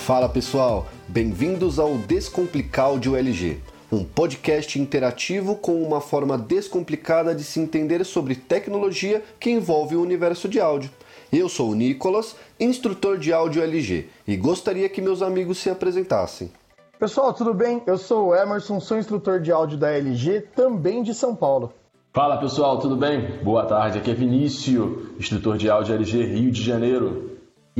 Fala pessoal, bem-vindos ao Descomplicáudio LG, um podcast interativo com uma forma descomplicada de se entender sobre tecnologia que envolve o universo de áudio. Eu sou o Nicolas, instrutor de áudio LG, e gostaria que meus amigos se apresentassem. Pessoal, tudo bem? Eu sou o Emerson, sou instrutor de áudio da LG, também de São Paulo. Fala pessoal, tudo bem? Boa tarde, aqui é Vinícius, instrutor de áudio LG Rio de Janeiro.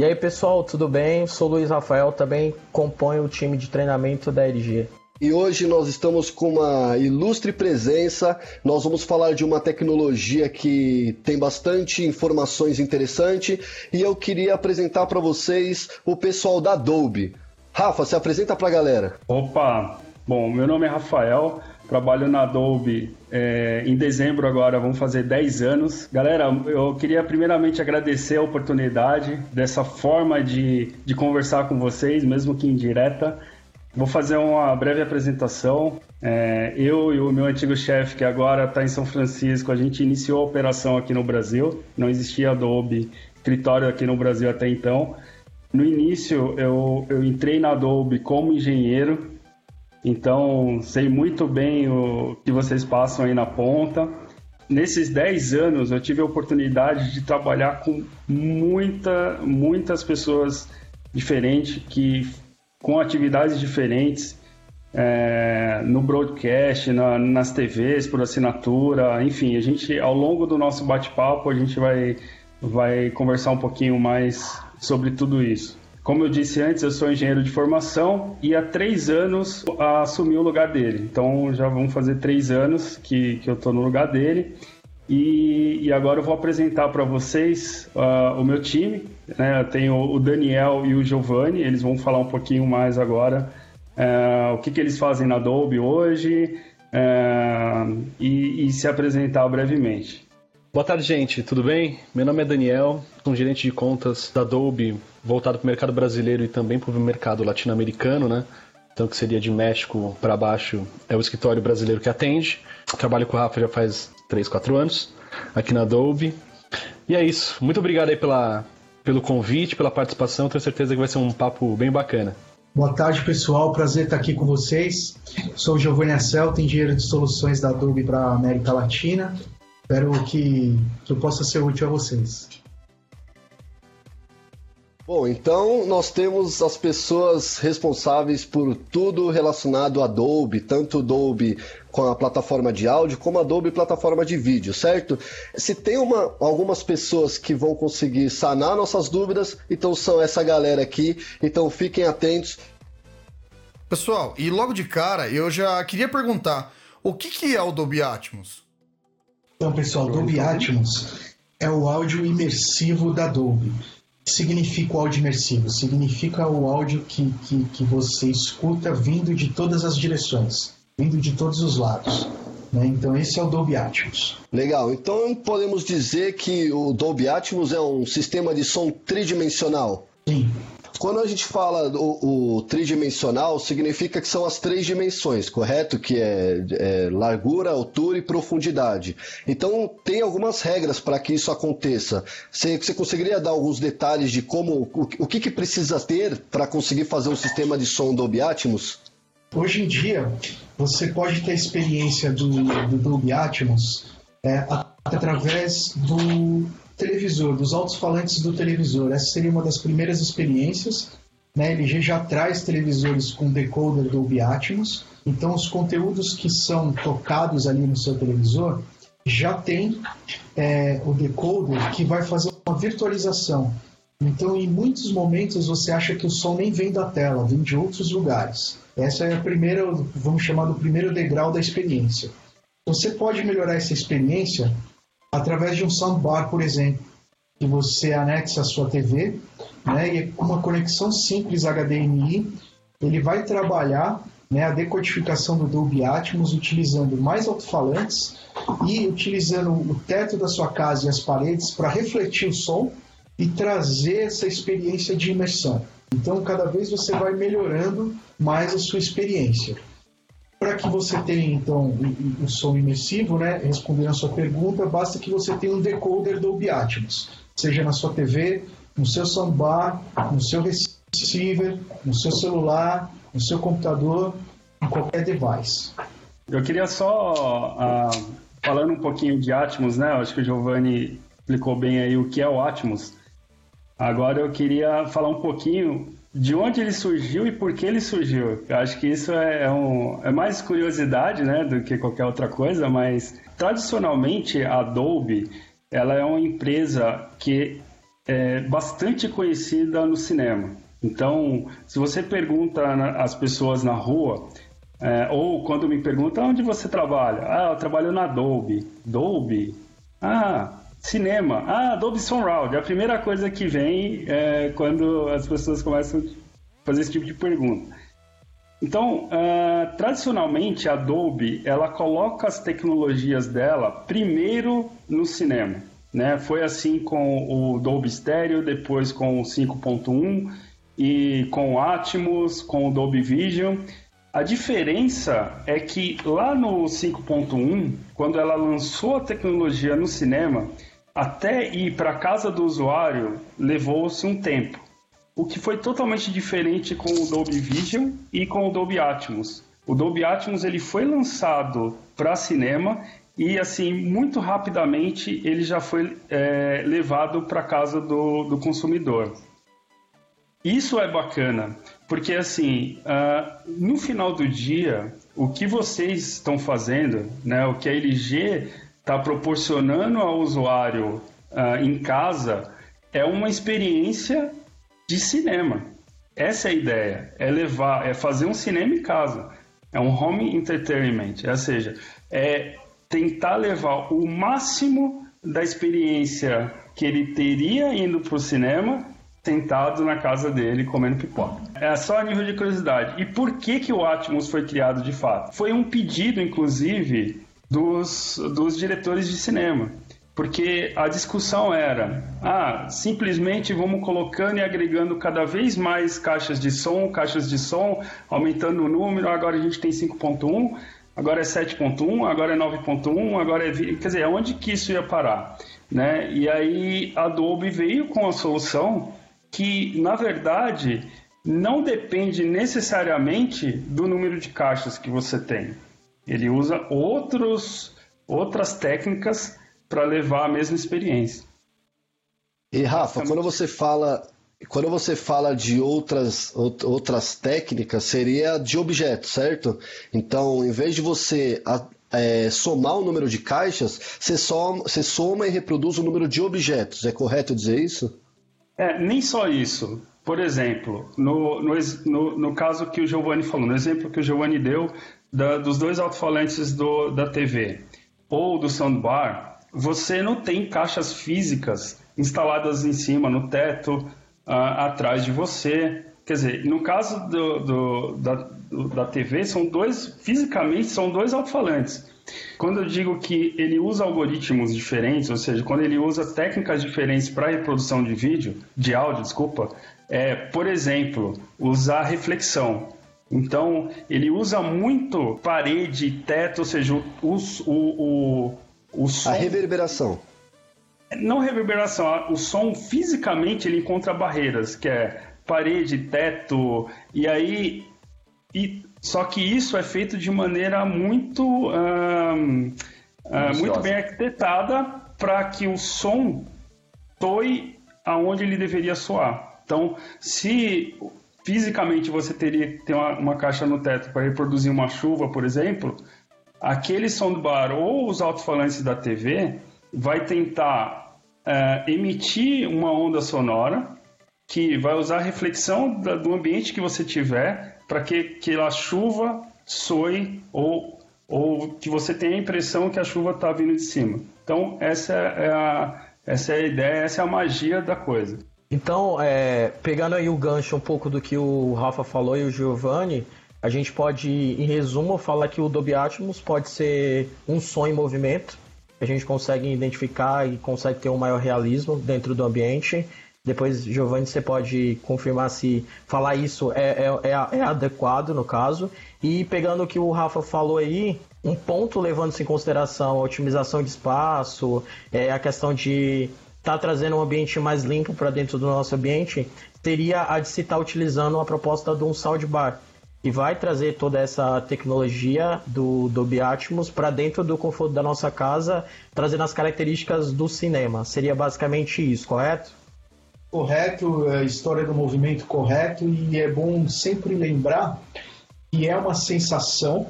E aí pessoal, tudo bem? Sou Luiz Rafael, também componho o time de treinamento da LG. E hoje nós estamos com uma ilustre presença. Nós vamos falar de uma tecnologia que tem bastante informações interessantes e eu queria apresentar para vocês o pessoal da Adobe. Rafa, se apresenta para a galera. Opa, bom, meu nome é Rafael, trabalho na Adobe é, em dezembro agora, vamos fazer 10 anos. Galera, eu queria primeiramente agradecer a oportunidade dessa forma de, de conversar com vocês, mesmo que indireta. Vou fazer uma breve apresentação. É, eu e o meu antigo chefe, que agora está em São Francisco, a gente iniciou a operação aqui no Brasil. Não existia Adobe escritório aqui no Brasil até então. No início, eu, eu entrei na Adobe como engenheiro, então, sei muito bem o que vocês passam aí na ponta. Nesses 10 anos, eu tive a oportunidade de trabalhar com muita, muitas pessoas diferentes, que com atividades diferentes, é, no broadcast, na, nas TVs, por assinatura, enfim, a gente, ao longo do nosso bate-papo, a gente vai, vai conversar um pouquinho mais sobre tudo isso. Como eu disse antes, eu sou engenheiro de formação e há três anos assumi o lugar dele. Então já vão fazer três anos que, que eu estou no lugar dele. E, e, agora eu vou apresentar para vocês uh, o meu time. Né? Eu tenho o Daniel e o Giovanni, eles vão falar um pouquinho mais agora uh, o que, que eles fazem na Adobe hoje uh, e, e se apresentar brevemente. Boa tarde, gente. Tudo bem? Meu nome é Daniel, sou um gerente de contas da Adobe, voltado para o mercado brasileiro e também para o mercado latino-americano, né? Então, que seria de México para baixo, é o escritório brasileiro que atende. Trabalho com o Rafa já faz 3, 4 anos, aqui na Adobe. E é isso. Muito obrigado aí pela, pelo convite, pela participação. Tenho certeza que vai ser um papo bem bacana. Boa tarde, pessoal. Prazer estar aqui com vocês. Sou Giovanni Asselto, engenheiro de soluções da Adobe para América Latina. Espero que, que eu possa ser útil a vocês. Bom, então nós temos as pessoas responsáveis por tudo relacionado a Adobe, tanto Adobe com a plataforma de áudio como a Adobe plataforma de vídeo, certo? Se tem uma, algumas pessoas que vão conseguir sanar nossas dúvidas, então são essa galera aqui, então fiquem atentos. Pessoal, e logo de cara eu já queria perguntar, o que, que é o Dolby Atmos? Então, pessoal, Dolby Atmos é o áudio imersivo da Dolby. O que significa o áudio imersivo? Significa o áudio que, que, que você escuta vindo de todas as direções, vindo de todos os lados. Né? Então, esse é o Dolby Atmos. Legal, então podemos dizer que o Dolby Atmos é um sistema de som tridimensional? Sim. Quando a gente fala o, o, tridimensional, significa que são as três dimensões, correto? Que é, é largura, altura e profundidade. Então, tem algumas regras para que isso aconteça. Você, você, conseguiria dar alguns detalhes de como, o, o que, que precisa ter para conseguir fazer um sistema de som Dolby Atmos? Hoje em dia, você pode ter experiência do, do Dolby Atmos é, através do televisor, dos altos-falantes do televisor. Essa seria uma das primeiras experiências. Né? A LG já traz televisores com decoder Dolby Atmos, então os conteúdos que são tocados ali no seu televisor já tem é, o decoder que vai fazer uma virtualização. Então, em muitos momentos você acha que o som nem vem da tela, vem de outros lugares. Essa é a primeira, vamos chamar do primeiro degrau da experiência. Você pode melhorar essa experiência através de um soundbar, por exemplo, que você anexa à sua TV, né, e com uma conexão simples HDMI, ele vai trabalhar né, a decodificação do Dolby Atmos utilizando mais alto-falantes e utilizando o teto da sua casa e as paredes para refletir o som e trazer essa experiência de imersão. Então, cada vez você vai melhorando mais a sua experiência. Que você tenha, então, o, som imersivo, né, respondendo a sua pergunta, basta que você tenha um decoder Dolby Atmos, seja na sua TV, no seu soundbar, no seu receiver, no seu celular, no seu computador, em qualquer device. Eu queria só, uh, falando um pouquinho de Atmos, né? Acho que o Giovanni explicou bem aí o que é o Atmos. Agora eu queria falar um pouquinho de onde ele surgiu e por que ele surgiu. Eu acho que isso é, é, um, é mais curiosidade, né, do que qualquer outra coisa, mas tradicionalmente a Adobe, ela é uma empresa que é bastante conhecida no cinema. Então, se você pergunta às pessoas na rua, é, ou quando me perguntam onde você trabalha, ah, eu trabalho na Adobe. Adobe? Ah, cinema. Ah, Adobe Surround. É a primeira coisa que vem é, quando as pessoas começam a fazer esse tipo de pergunta. Então, uh, tradicionalmente, a Adobe ela coloca as tecnologias dela primeiro no cinema. Né? Foi assim com o Dolby Stereo, depois com o 5.1 e com o Atmos, com o Dolby Vision. A diferença é que lá no 5.1, quando ela lançou a tecnologia no cinema, até ir para a casa do usuário levou-se um tempo. O que foi totalmente diferente com o Dolby Vision e com o Dolby Atmos. O Dolby Atmos ele foi lançado para cinema e assim muito rapidamente ele já foi é, levado para casa do, do consumidor. Isso é bacana, porque assim, uh, no final do dia, o que vocês estão fazendo, né, o que a LG está proporcionando ao usuário uh, em casa, é uma experiência de cinema. Essa é a ideia, é levar, é fazer um cinema em casa. É um home entertainment, ou seja, é tentar levar o máximo da experiência que ele teria indo para o cinema sentado na casa dele comendo pipoca. É só a nível de curiosidade. E por que, que o Atmos foi criado de fato? Foi um pedido, inclusive, dos, dos diretores de cinema. Porque a discussão era, ah, simplesmente vamos colocando e agregando cada vez mais caixas de som, caixas de som, aumentando o número, agora a gente tem 5.1, agora é 7.1, agora é 9.1, agora é... Quer dizer, onde que isso ia parar? Né? E aí a Adobe veio com a solução que, na verdade, não depende necessariamente do número de caixas que você tem. Ele usa outros, outras técnicas para levar a mesma experiência. E Rafa, quando você fala quando você fala de outras, outras técnicas, seria de objetos, certo? Então, em vez de você é, somar o número de caixas, você, soma, você soma e reproduz o número de objetos. É correto dizer isso? É, nem só isso. Por exemplo, no, no, no, no caso que o Giovanni falou, no exemplo que o Giovanni deu da, dos dois alto-falantes da TV ou do soundbar, você não tem caixas físicas instaladas em cima, no teto, uh, atrás de você. Quer dizer, no caso do, do, da, do, da TV, são dois, fisicamente, são dois alto-falantes. Quando eu digo que ele usa algoritmos diferentes, ou seja, quando ele usa técnicas diferentes para reprodução de vídeo, de áudio, desculpa, é, por exemplo, usar reflexão. Então, ele usa muito parede, teto, ou seja, o, o, o, o som... A reverberação. Não reverberação, o som fisicamente ele encontra barreiras, que é parede, teto, e aí e só que isso é feito de maneira muito, um, uh, muito bem arquitetada para que o som soe aonde ele deveria soar. Então, se fisicamente você teria que ter uma, uma caixa no teto para reproduzir uma chuva, por exemplo, aquele soundbar ou os alto-falantes da TV vai tentar uh, emitir uma onda sonora que vai usar a reflexão da, do ambiente que você tiver para que, que a chuva soe ou, ou que você tenha a impressão que a chuva está vindo de cima. Então, essa é, a, essa é a ideia, essa é a magia da coisa. Então, é, pegando aí o gancho um pouco do que o Rafa falou e o Giovanni, a gente pode, em resumo, falar que o Dolby Atmos pode ser um som em movimento. A gente consegue identificar e consegue ter um maior realismo dentro do ambiente. Depois, Giovanni, você pode confirmar se falar isso é, é, é, é adequado no caso. E pegando o que o Rafa falou aí, um ponto levando-se em consideração a otimização de espaço, é, a questão de está trazendo um ambiente mais limpo para dentro do nosso ambiente, seria a de se estar tá utilizando a proposta de um soundbar, que vai trazer toda essa tecnologia do Dolby Atmos para dentro do conforto da nossa casa, trazendo as características do cinema. Seria basicamente isso, correto? Correto, a história do movimento correto e é bom sempre lembrar que é uma sensação,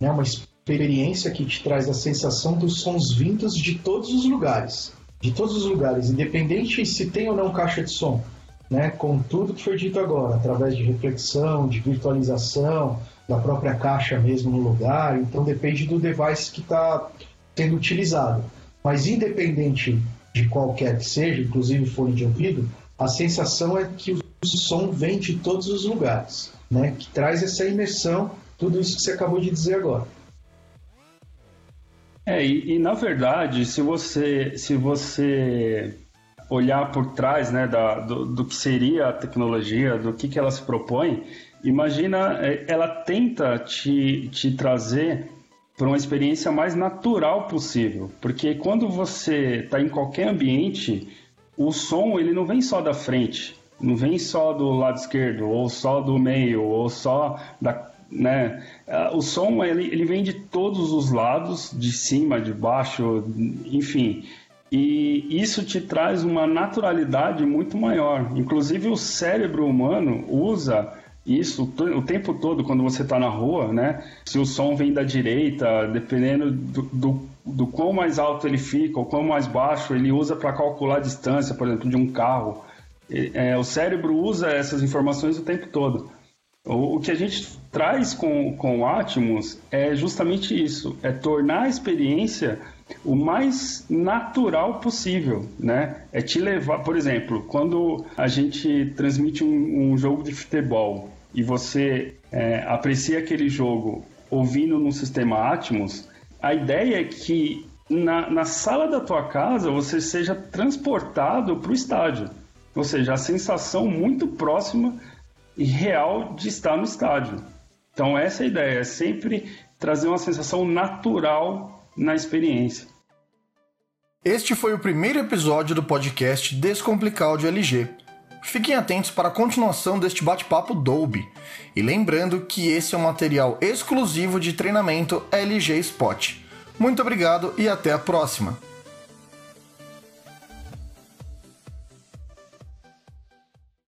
né, uma experiência que te traz a sensação dos sons vindos de todos os lugares, de todos os lugares, independente se tem ou não caixa de som né, com tudo que foi dito agora, através de reflexão, de virtualização, da própria caixa mesmo no lugar. Então depende do device que está sendo utilizado. Mas independente de qualquer que seja, inclusive fone de ouvido, a sensação é que o som vem de todos os lugares, né, que traz essa imersão, tudo isso que você acabou de dizer agora. É, e, e na verdade, se você, se você olhar por trás né, da, do, do, que seria a tecnologia, do que, que ela se propõe, imagina, é, ela tenta te, te trazer para uma experiência mais natural possível. Porque quando você está em qualquer ambiente, o som ele não vem só da frente, não vem só do lado esquerdo, ou só do meio, ou só da. Né? O som ele, ele vem de todos os lados, de cima, de baixo, enfim. E isso te traz uma naturalidade muito maior. Inclusive, o cérebro humano usa isso o tempo todo quando você está na rua, né? Se o som vem da direita, dependendo do, do, do quão mais alto ele fica ou quão mais baixo, ele usa para calcular a distância, por exemplo, de um carro. É, o cérebro usa essas informações o tempo todo. O, que a gente traz com, com o Atmos é justamente isso: é tornar a experiência o mais natural possível, né? É te levar, por exemplo, quando a gente transmite um, um jogo de futebol e você é, aprecia aquele jogo ouvindo no sistema Atmos, a ideia é que na, na sala da tua casa você seja transportado para o estádio. Ou seja, a sensação muito próxima e real de estar no estádio. Então essa é a ideia, é sempre trazer uma sensação natural na experiência. Este foi o primeiro episódio do podcast Descomplicar de LG. Fiquem atentos para a continuação deste bate-papo Dolby. E lembrando que esse é um material exclusivo de treinamento LG Spot. Muito obrigado e até a próxima!